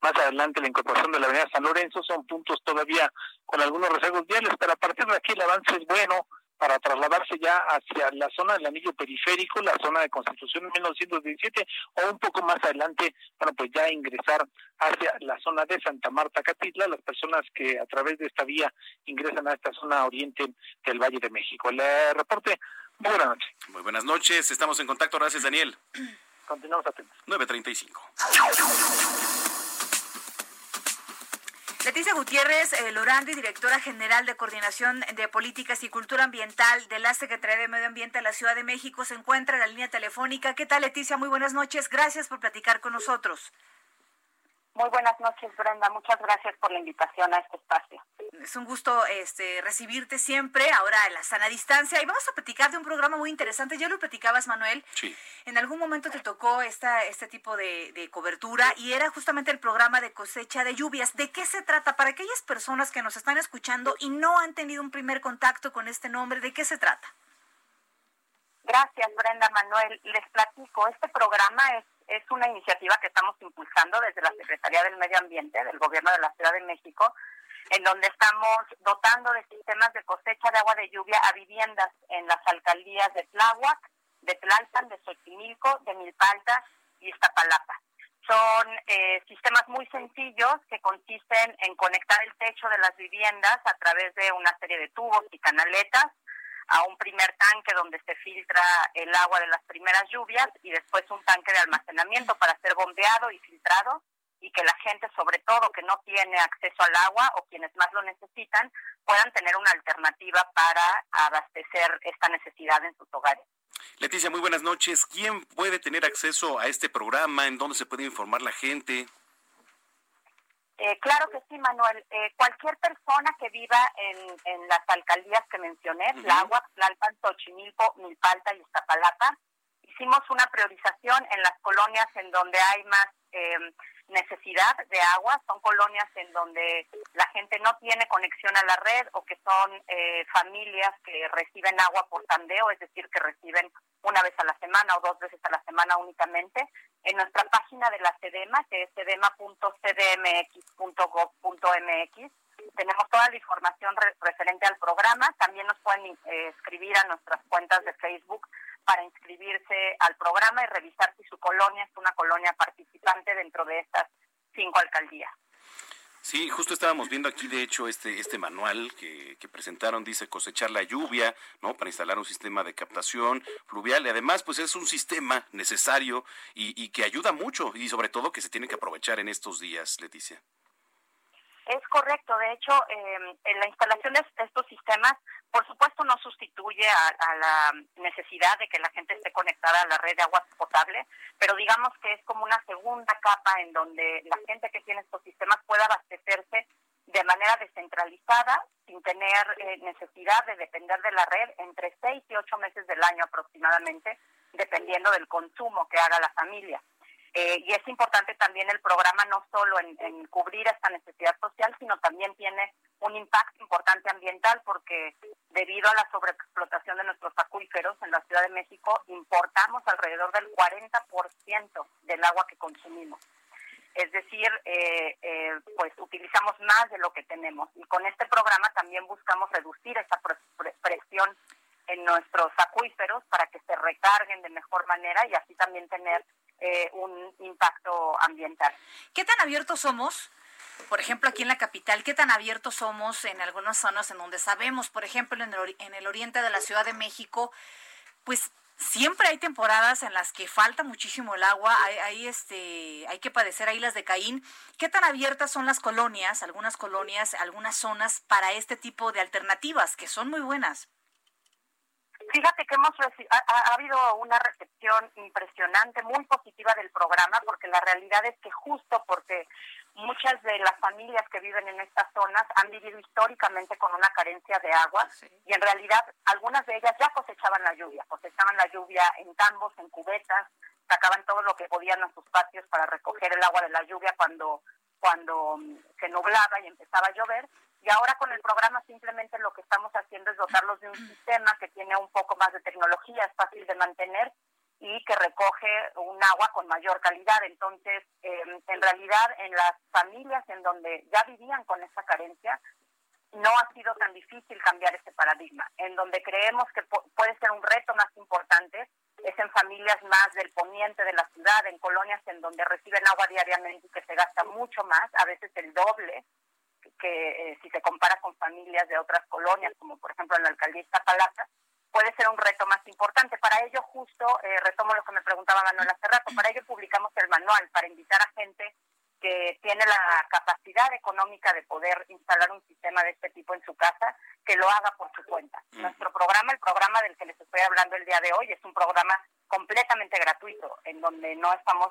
Más adelante la incorporación de la avenida San Lorenzo son puntos todavía con algunos rezagos viales, pero a partir de aquí el avance es bueno para trasladarse ya hacia la zona del anillo periférico, la zona de Constitución en 1917, o un poco más adelante, bueno, pues ya ingresar hacia la zona de Santa Marta Catitla, las personas que a través de esta vía ingresan a esta zona oriente del Valle de México. El reporte, muy buenas noches. Muy buenas noches, estamos en contacto, gracias Daniel. <clears throat> Continuamos atentos. 935. Leticia Gutiérrez eh, Lorandi, directora general de Coordinación de Políticas y Cultura Ambiental de la Secretaría de Medio Ambiente de la Ciudad de México, se encuentra en la línea telefónica. ¿Qué tal, Leticia? Muy buenas noches. Gracias por platicar con nosotros. Muy buenas noches, Brenda. Muchas gracias por la invitación a este espacio. Es un gusto este, recibirte siempre, ahora en la sana distancia. Y vamos a platicar de un programa muy interesante. Ya lo platicabas, Manuel. Sí. En algún momento te tocó esta, este tipo de, de cobertura y era justamente el programa de cosecha de lluvias. ¿De qué se trata? Para aquellas personas que nos están escuchando y no han tenido un primer contacto con este nombre, ¿de qué se trata? Gracias, Brenda Manuel. Les platico, este programa es es una iniciativa que estamos impulsando desde la Secretaría del Medio Ambiente del Gobierno de la Ciudad de México, en donde estamos dotando de sistemas de cosecha de agua de lluvia a viviendas en las alcaldías de Tláhuac, de Tlalpan, de Xochimilco, de Milpalta y Iztapalapa. Son eh, sistemas muy sencillos que consisten en conectar el techo de las viviendas a través de una serie de tubos y canaletas a un primer tanque donde se filtra el agua de las primeras lluvias y después un tanque de almacenamiento para ser bombeado y filtrado y que la gente, sobre todo que no tiene acceso al agua o quienes más lo necesitan, puedan tener una alternativa para abastecer esta necesidad en sus hogares. Leticia, muy buenas noches. ¿Quién puede tener acceso a este programa? ¿En dónde se puede informar la gente? Eh, claro que sí, Manuel. Eh, cualquier persona que viva en, en las alcaldías que mencioné, uh Tláhuac, Tlalpan, Xochimilco, Milpalta y Iztapalapa, hicimos una priorización en las colonias en donde hay más eh, necesidad de agua. Son colonias en donde la gente no tiene conexión a la red o que son eh, familias que reciben agua por tandeo, es decir, que reciben una vez a la semana o dos veces a la semana únicamente. En nuestra página de la CEDEMA, que es cedema.cdmx.gov.mx, tenemos toda la información referente al programa. También nos pueden eh, escribir a nuestras cuentas de Facebook para inscribirse al programa y revisar si su colonia es una colonia participante dentro de estas cinco alcaldías. Sí, justo estábamos viendo aquí, de hecho, este, este manual que, que, presentaron, dice cosechar la lluvia, ¿no? Para instalar un sistema de captación fluvial. Y además, pues es un sistema necesario y, y que ayuda mucho y sobre todo que se tiene que aprovechar en estos días, Leticia. Es correcto. De hecho, eh, en la instalación de estos sistemas, por supuesto, no sustituye a, la necesidad de que la gente esté conectada a la red de agua potable, pero digamos que es como una segunda capa en donde la gente que tiene estos sistemas pueda abastecerse de manera descentralizada, sin tener eh, necesidad de depender de la red entre seis y ocho meses del año aproximadamente, dependiendo del consumo que haga la familia. Eh, y es importante también el programa no solo en, cubrir esta necesidad social, sino también tiene un impacto importante ambiental porque debido a la sobreexplotación de nuestros acuíferos en la Ciudad de México importamos alrededor del 40% del agua que consumimos. Es decir, eh, eh, pues utilizamos más de lo que tenemos. Y con este programa también buscamos reducir esa presión en nuestros acuíferos para que se recarguen de mejor manera y así también tener eh, un impacto ambiental. ¿Qué tan abiertos somos? Por ejemplo, aquí en la capital, ¿qué tan abiertos somos en algunas zonas en donde sabemos, por ejemplo, en el, en el oriente de la Ciudad de México, pues siempre hay temporadas en las que falta muchísimo el agua, hay, hay, este, hay que padecer ahí las de Caín. ¿Qué tan abiertas son las colonias, algunas colonias, algunas zonas para este tipo de alternativas que son muy buenas? Fíjate que hemos ha, habido una recepción impresionante, muy positiva del programa, porque la realidad es que justo porque muchas de las familias que viven en estas zonas han vivido históricamente con una carencia de agua y en realidad algunas de ellas ya cosechaban la lluvia, cosechaban la lluvia en tambos, en cubetas, sacaban todo lo que podían a sus patios para recoger el agua de la lluvia cuando cuando mm, se nublaba y empezaba a llover. Y ahora con el programa simplemente lo que estamos haciendo es dotarlos de un sistema que tiene un poco más de tecnología, es fácil de mantener y que recoge un agua con mayor calidad. Entonces, em, en realidad, en las familias en donde ya vivían con esa carencia, no ha sido tan difícil cambiar este paradigma. En donde creemos que puede ser un reto más importante es en familias más del poniente de la ciudad, en colonias en donde reciben agua diariamente y que se gasta mucho más, a veces el doble que eh, si se compara con familias de otras colonias, como por ejemplo en la alcaldía Iztapalapa, puede ser un reto más importante. Para ello, justo, eh, retomo lo que me preguntaba Manuel hace rato, para ello publicamos el manual, para invitar a gente que tiene la capacidad económica de poder instalar un sistema de este tipo en su casa, que lo haga por su cuenta. Nuestro programa, el programa del que les estoy hablando el día de hoy, es un programa completamente gratuito, en donde no estamos,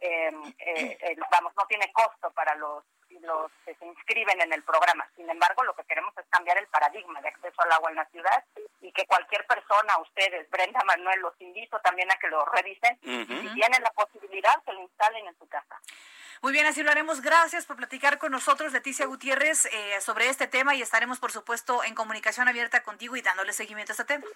eh, eh, vamos, no tiene costo para los los que se inscriben en el programa. Sin embargo, lo que queremos es cambiar el paradigma de acceso al agua en la ciudad y que cualquier persona, ustedes, Brenda, Manuel, los invito también a que lo revisen. Si tienen la posibilidad, que lo instalen en su casa. Muy bien, así lo haremos. Gracias por platicar con nosotros, Leticia Gutiérrez, eh, sobre este tema y estaremos, por supuesto, en comunicación abierta contigo y dándole seguimiento a este tema.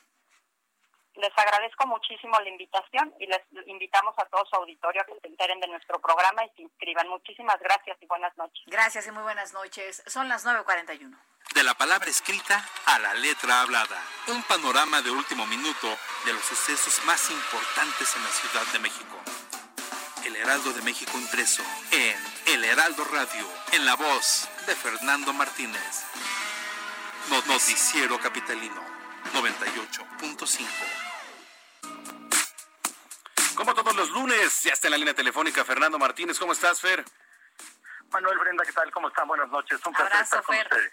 Les agradezco muchísimo la invitación y les invitamos a todo su auditorio a que se enteren de nuestro programa y se inscriban. Muchísimas gracias y buenas noches. Gracias y muy buenas noches. Son las 9.41. De la palabra escrita a la letra hablada. Un panorama de último minuto de los sucesos más importantes en la Ciudad de México. El Heraldo de México impreso en El Heraldo Radio, en la voz de Fernando Martínez. Noticiero Capitalino 98.5. Como todos los lunes, ya está en la línea telefónica Fernando Martínez. ¿Cómo estás, Fer? Manuel Brenda, ¿qué tal? ¿Cómo están? Buenas noches. Un placer estar con ustedes.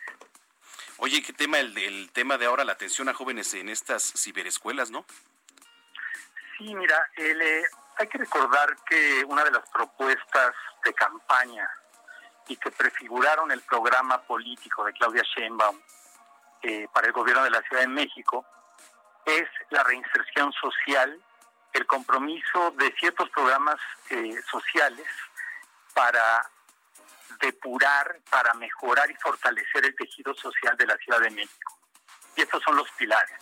Oye, ¿qué tema el, el tema de ahora, la atención a jóvenes en estas ciberescuelas, no? Sí, mira, el, eh, hay que recordar que una de las propuestas de campaña y que prefiguraron el programa político de Claudia Sheinbaum eh, para el gobierno de la Ciudad de México es la reinserción social, el compromiso de ciertos programas eh, sociales para depurar, para mejorar y fortalecer el tejido social de la Ciudad de México. Y estos son los pilares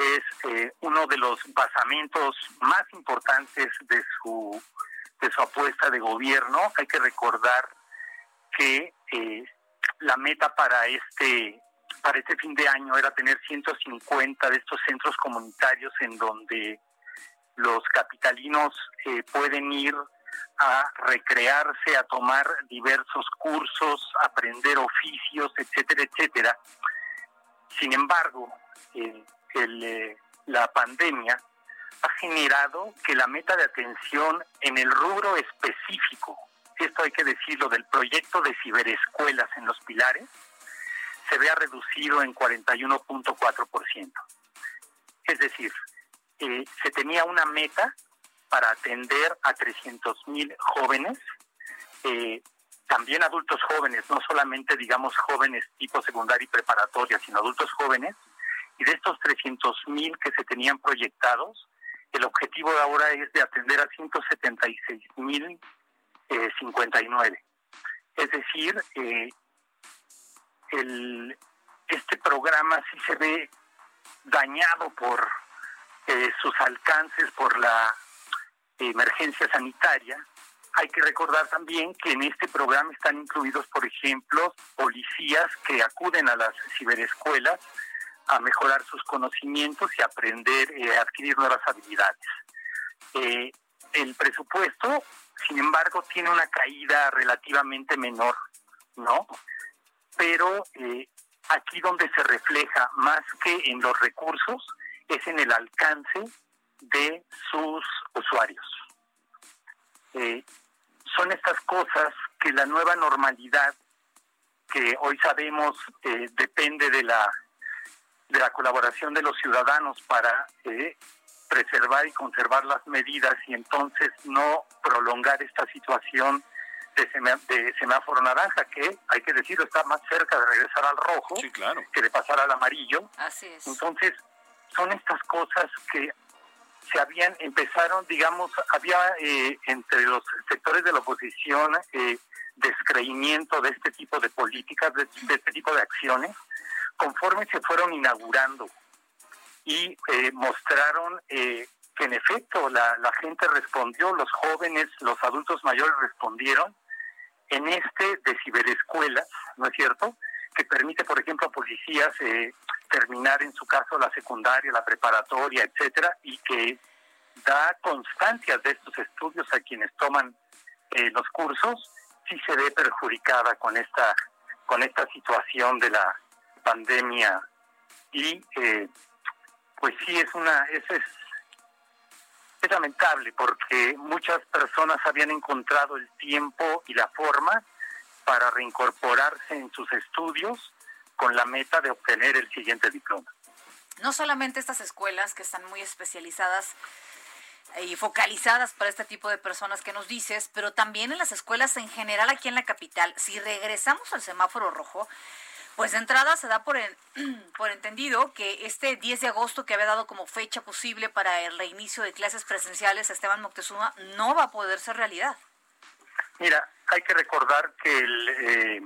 es eh, uno de los basamentos más importantes de su de su apuesta de gobierno. Hay que recordar que eh, la meta para este para este fin de año era tener 150 de estos centros comunitarios en donde los capitalinos eh, pueden ir a recrearse, a tomar diversos cursos, aprender oficios, etcétera, etcétera. Sin embargo, eh, la pandemia ha generado que la meta de atención en el rubro específico, esto hay que decirlo, del proyecto de ciberescuelas en los pilares, se vea reducido en 41.4%. Es decir, eh, se tenía una meta para atender a 300 mil jóvenes, eh, también adultos jóvenes, no solamente digamos jóvenes tipo secundaria y preparatoria, sino adultos jóvenes, y de estos 300 mil que se tenían proyectados, el objetivo de ahora es de atender a 176 mil 59. Eh, es decir, eh, el, este programa sí se ve dañado por sus alcances, por la emergencia sanitaria. Hay que recordar también que en este programa están incluidos, por ejemplo, policías que acuden a las ciberescuelas a mejorar sus conocimientos y aprender eh, adquirir nuevas habilidades. Eh, el presupuesto, sin embargo, tiene una caída relativamente menor, ¿no? Pero eh, aquí donde se refleja más que en los recursos es en el alcance de sus usuarios. son estas cosas que la nueva normalidad, que hoy sabemos depende de la de la colaboración de los ciudadanos para eh, preservar y conservar las medidas y entonces no prolongar esta situación de, semáforo naranja, que hay que decirlo, está más cerca de regresar al rojo que de pasar al amarillo. Así es. Entonces, son estas cosas que se habían, empezaron, digamos, había eh, entre los sectores de la oposición eh, descreimiento de este tipo de políticas, de, este tipo de acciones, conforme se fueron inaugurando y eh, mostraron que en efecto la, la gente respondió, los jóvenes, los adultos mayores respondieron en este de ciberescuelas, ¿no es cierto? Que permite, por ejemplo, a policías eh, terminar en su caso la secundaria, la preparatoria, etcétera, y que da constancias de estos estudios a quienes toman eh, los cursos, sí se ve perjudicada con esta con esta situación de la pandemia. Y eh, pues sí es una es, es es lamentable porque muchas personas habían encontrado el tiempo y la forma para reincorporarse en sus estudios con la meta de obtener el siguiente diploma. No solamente estas escuelas que están muy especializadas y focalizadas para este tipo de personas que nos dices, pero también en las escuelas en general aquí en la capital, si regresamos al semáforo rojo, pues de entrada se da por, <clears throat> entendido que este 10 de agosto que había dado como fecha posible para el reinicio de clases presenciales Esteban Moctezuma no va a poder ser realidad. Mira, hay que recordar que el eh,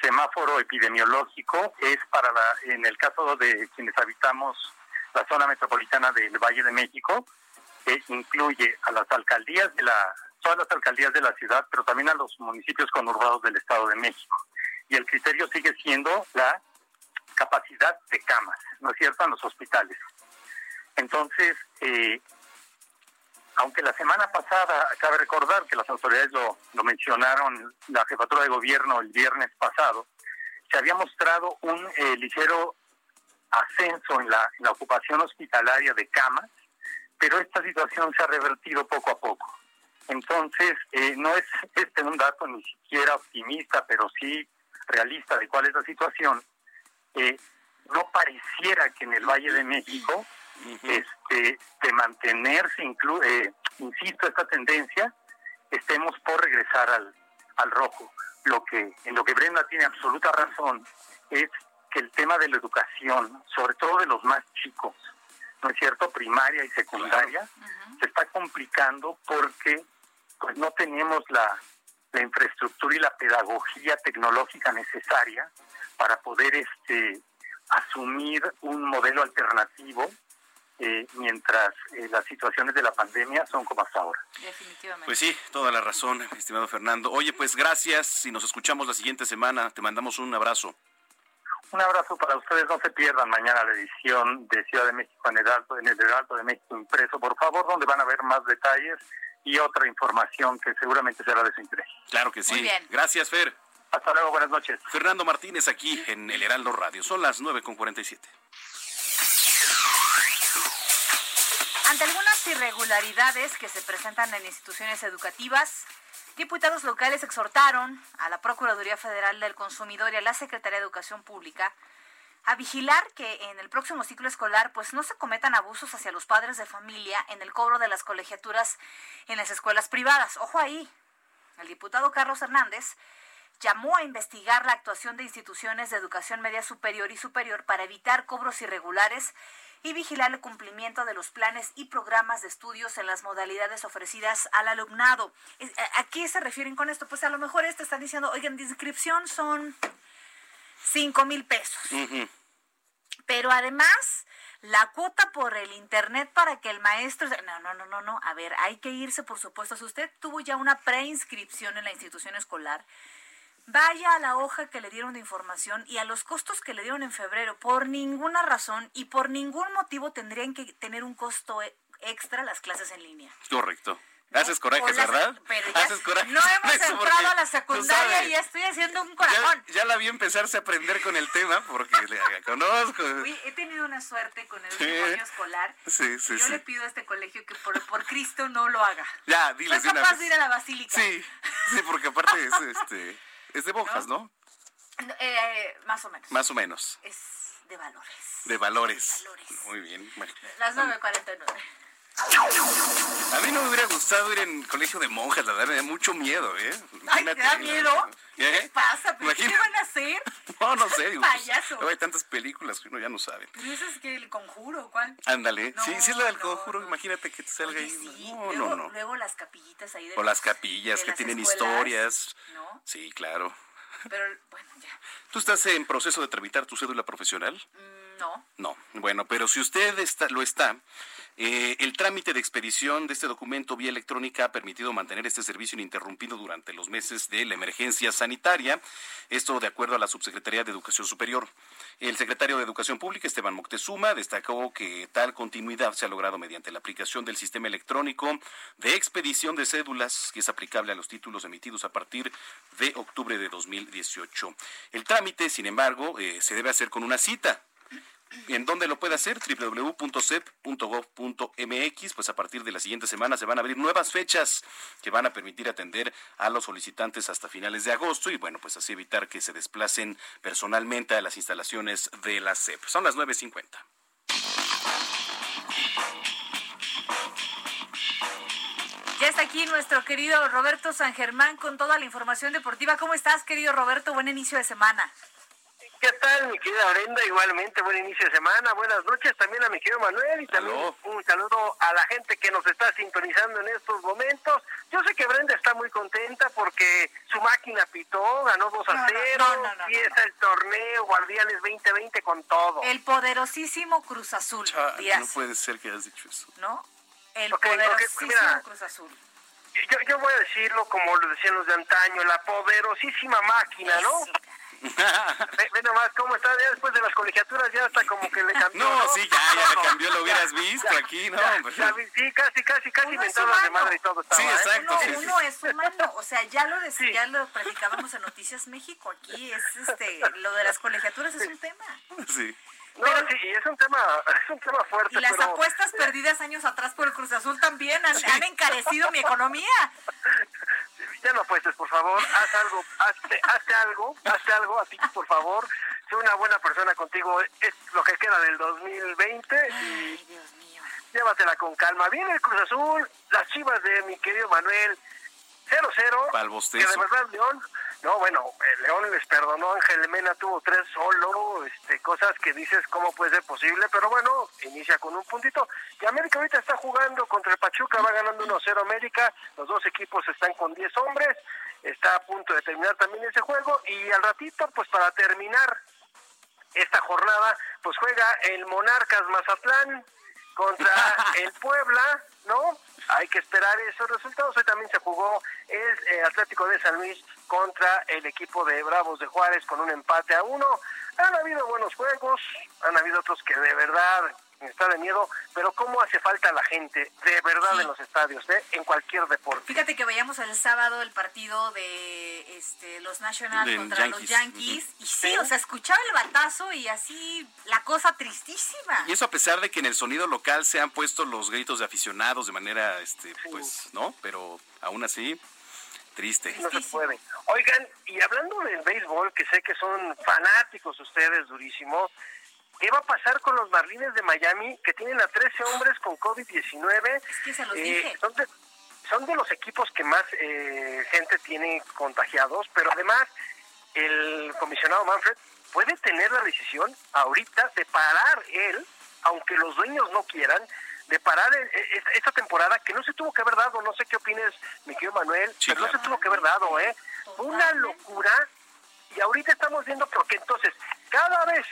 semáforo epidemiológico es para la, en el caso de quienes habitamos la zona metropolitana del Valle de México, que incluye a las alcaldías de la, todas las alcaldías de la ciudad, pero también a los municipios conurbados del Estado de México y el criterio sigue siendo la capacidad de camas, ¿no es cierto?, en los hospitales. Entonces, eh, aunque la semana pasada, cabe recordar que las autoridades lo, mencionaron, la jefatura de gobierno el viernes pasado, se había mostrado un eh, ligero ascenso en la, en la ocupación hospitalaria de camas, pero esta situación se ha revertido poco a poco. Entonces, eh, no es este un dato ni siquiera optimista, pero sí realista de cuál es la situación, eh, no pareciera que en el Valle de México, este, de mantenerse, eh, insisto, esta tendencia, estemos por regresar al, al rojo. Lo que, en lo que Brenda tiene absoluta razón es que el tema de la educación, sobre todo de los más chicos, ¿no es cierto?, primaria y secundaria, se está complicando porque pues no tenemos la, la infraestructura y la pedagogía tecnológica necesaria para poder este asumir un modelo alternativo eh, mientras eh, las situaciones de la pandemia son como hasta ahora. Definitivamente. Pues sí, toda la razón, estimado Fernando. Oye, pues gracias. y nos escuchamos la siguiente semana, te mandamos un abrazo. Un abrazo para ustedes. No se pierdan mañana la edición de Ciudad de México en el Alto, en el Heraldo de México impreso, por favor, donde van a ver más detalles y otra información que seguramente será de su interés. Claro que sí. Muy bien. Gracias, Fer. Hasta luego, buenas noches. Fernando Martínez aquí en el Heraldo Radio. Son las 9.47. Ante algunas irregularidades que se presentan en instituciones educativas, diputados locales exhortaron a la Procuraduría Federal del Consumidor y a la Secretaría de Educación Pública a vigilar que en el próximo ciclo escolar pues no se cometan abusos hacia los padres de familia en el cobro de las colegiaturas en las escuelas privadas. Ojo ahí, el diputado Carlos Hernández llamó a investigar la actuación de instituciones de educación media superior y superior para evitar cobros irregulares y vigilar el cumplimiento de los planes y programas de estudios en las modalidades ofrecidas al alumnado. ¿A qué se refieren con esto? Pues a lo mejor este están diciendo, oigan, de inscripción son cinco mil pesos. Pero además, la cuota por el internet para que el maestro... No, no, no, no, no. A ver, hay que irse, por supuesto. Si usted tuvo ya una preinscripción en la institución escolar, vaya a la hoja que le dieron de información y a los costos que le dieron en febrero. Por ninguna razón y por ningún motivo tendrían que tener un costo e, extra las clases en línea. Correcto. Haces corajes, ¿verdad? Haces corajes. No hemos <laughs> entrado a la secundaria y ya estoy haciendo un corazón. Ya, la vi empezarse a aprender con el tema porque le conozco. he tenido una suerte con el uniforme escolar. Sí, sí, Yo le pido a este colegio que por, por Cristo no lo haga. Ya, diles Soy capaz de ir a la basílica. Sí, sí, porque aparte es, este, es de monjas, ¿no? Eh, más o menos. Más o menos. Es de valores. De valores. Muy bien. Las 9.49. A mí no me hubiera gustado ir en colegio de monjas, la verdad, me da mucho miedo, ¿eh? Ay, ¿te da miedo? ¿Qué pasa? ¿Pero qué van a hacer? <laughs> No, No, sé. Digo, pues, hay tantas películas que uno ya no sabe. ¿Pero eso es que el conjuro cuál? Ándale. No, sí, sí es la del no, conjuro. Imagínate que te salga Oye, ahí. sí. No, luego, no, no. luego las capillitas ahí de O las capillas de que las tienen escuelas, historias. ¿no? Sí, claro. Pero bueno, ya. ¿Tú estás en proceso de tramitar tu cédula profesional? Mm, No. No. Bueno, pero si usted está, lo está, eh, el trámite de expedición de este documento vía electrónica ha permitido mantener este servicio ininterrumpido durante los meses de la emergencia sanitaria. Esto de acuerdo a la Subsecretaría de Educación Superior. El secretario de Educación Pública, Esteban Moctezuma, destacó que tal continuidad se ha logrado mediante la aplicación del sistema electrónico de expedición de cédulas que es aplicable a los títulos emitidos a partir de octubre de 2018. El trámite, sin embargo, eh, se debe hacer con una cita. ¿En dónde lo puede hacer? www.cep.gov.mx. Pues a partir de la siguiente semana se van a abrir nuevas fechas que van a permitir atender a los solicitantes hasta finales de agosto y bueno, pues así evitar que se desplacen personalmente a las instalaciones de la CEP. Son las 9.50. Ya está aquí nuestro querido Roberto San Germán con toda la información deportiva. ¿Cómo estás, querido Roberto? Buen inicio de semana. ¿Qué tal, mi querida Brenda? Igualmente, buen inicio de semana, buenas noches también a mi querido Manuel y también un saludo a la gente que nos está sintonizando en estos momentos. Yo sé que Brenda está muy contenta porque su máquina pitó, ganó 2 a No, no, 0, no, no, no, empieza el torneo Guardianes 2020 con todo. El poderosísimo Cruz Azul, no puede ser que hayas dicho eso. ¿no? El Ok, ok, poderosísimo mira. Cruz Azul. Yo, yo voy a decirlo como lo decían los de antaño, la poderosísima máquina, ¿no? Ve, ve nomás cómo está, ya después de las colegiaturas ya hasta como que le cambió. No, sí, ya, ya le No, cambió, lo ya, hubieras visto ya, aquí, ¿no? ya, Pues- ya sí, casi, casi, casi Uno es mentadas de madre y todo estaba. Sí, ¿eh? exacto. Uno, sí, sí. uno es humano, o sea, ya lo, dec- ya lo platicábamos en Noticias México. Aquí es este, lo de las colegiaturas es un tema. Sí. No, sí, y es un tema, <laughs> es un tema fuerte, Y las pero apuestas perdidas años atrás por el Cruz Azul también han, han encarecido mi economía. Ya no apuestes, por favor, haz algo, hazte, hazte algo, hazte algo a ti, por favor. Sé una buena persona contigo, es lo que queda del 2020 y Dios mío. llévatela con calma. Viene el Cruz Azul, las chivas de mi querido Manuel, 0-0. Pa'l Que de verdad, León, no, bueno, León les perdonó, Ángel Mena tuvo tres solo, este, cosas que dices cómo puede ser posible, pero bueno, inicia con un puntito. Y América ahorita está jugando contra el Pachuca, va ganando 1-0 América, los dos equipos están con 10 hombres, está a punto de terminar también ese juego, y al ratito, pues para terminar esta jornada, pues juega el Monarcas Mazatlán contra <laughs> el Puebla, ¿no? Hay que esperar esos resultados. Hoy también se jugó el eh, Atlético de San Luis contra el equipo de Bravos de Juárez con un empate a uno. Han habido buenos juegos, han habido otros que de verdad está de miedo, pero cómo hace falta la gente, de verdad, Sí. en los estadios, ¿eh? en cualquier deporte. Fíjate que veíamos el sábado el partido de este, los Nationals contra los Yankees. Yankees. Y sí, Sí. o sea, escuchaba el batazo y así la cosa tristísima. Y eso a pesar de que en el sonido local se han puesto los gritos de aficionados de manera, este, pues, ¿no? Pero aún así, triste. no se puede. Oigan, y hablando del béisbol, que sé que son fanáticos ustedes durísimo, ¿qué va a pasar con los Marlines de Miami que tienen a 13 hombres con COVID-19? Es que se los Eh, dije. son, de, son de los equipos que más eh, gente tiene contagiados, pero además el comisionado Manfred puede tener la decisión ahorita de parar él, aunque los dueños no quieran, de parar eh, eh, esta temporada que no se tuvo que haber dado, no sé qué opines, mi querido Manuel, Sí, pero no se tuvo que haber dado, ¿eh? Una locura y ahorita estamos viendo porque entonces cada vez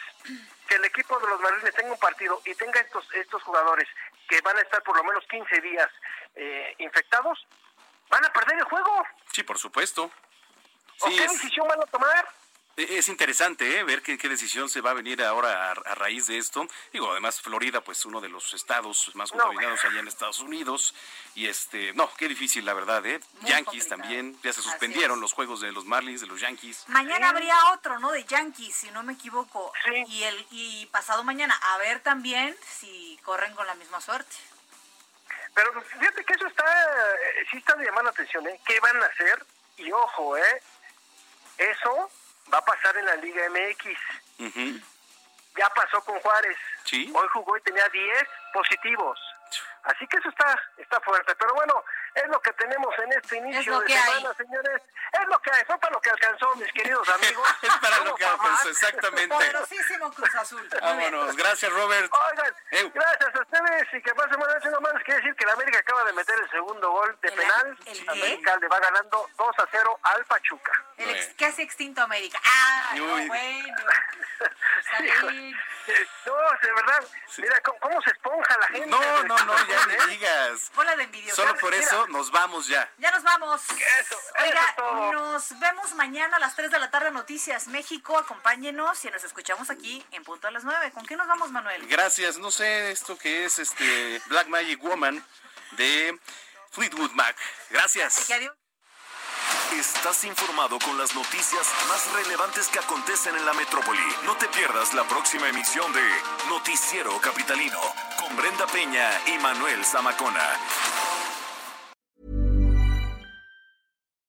que el equipo de los Marlines tenga un partido y tenga estos estos jugadores que van a estar por lo menos 15 días eh, infectados, van a perder el juego. Sí, por supuesto. ¿O Sí, qué es, decisión van a tomar? Es interesante ¿eh? ver qué, qué decisión se va a venir ahora a, a raíz de esto. Digo, además Florida, pues uno de los estados más No. contaminados allá en Estados Unidos. Y este, no, qué difícil la verdad, ¿eh? Muy Yankees complicado. también, ya se suspendieron los juegos de los Marlins, de los Yankees. Mañana habría otro, ¿no? De Yankees, si no me equivoco. Sí. Y el y pasado mañana, a ver también si corren con la misma suerte. Pero fíjate que eso está, eh, sí está de llamar la atención, ¿eh? ¿Qué van a hacer? Y ojo, ¿eh? Eso va a pasar en la Liga MX. Ya pasó con Juárez. Sí. Hoy jugó y tenía 10 positivos. Así que eso está está fuerte. Pero bueno, es lo que tenemos en este inicio lo de que hay. semana, señores. Es lo que hay. Fue para lo que alcanzó, mis queridos amigos. <laughs> Es para lo que más. Eso, exactamente. Poderosísimo Cruz Azul. Vámonos. Gracias, Robert. Oigan, gracias a ustedes y que pasen buenas noches. Nomás quiere decir que la América acaba de meter el segundo gol de penal. ¿El América le va ganando 2 a 0 al Pachuca. El ex, casi extinto América. Ah, no, bueno. <laughs> Está bien. No, de verdad, mira cómo, cómo, se esponja la gente. No, no, no, ya ni digas. Hola de envidiosos. Solo por eso nos vamos ya. Ya nos vamos. Eso, Oiga, eso nos vemos mañana a las 3 de la tarde Noticias México. Acompáñenos y nos escuchamos aquí en punto a las 9. ¿Con qué nos vamos, Manuel? Gracias. No sé esto que es este Black Magic Woman de Fleetwood Mac. Gracias. Estás informado con las noticias más relevantes que acontecen en la metrópoli. No te pierdas la próxima emisión de Noticiero Capitalino Brenda Peña y Manuel Zamacona.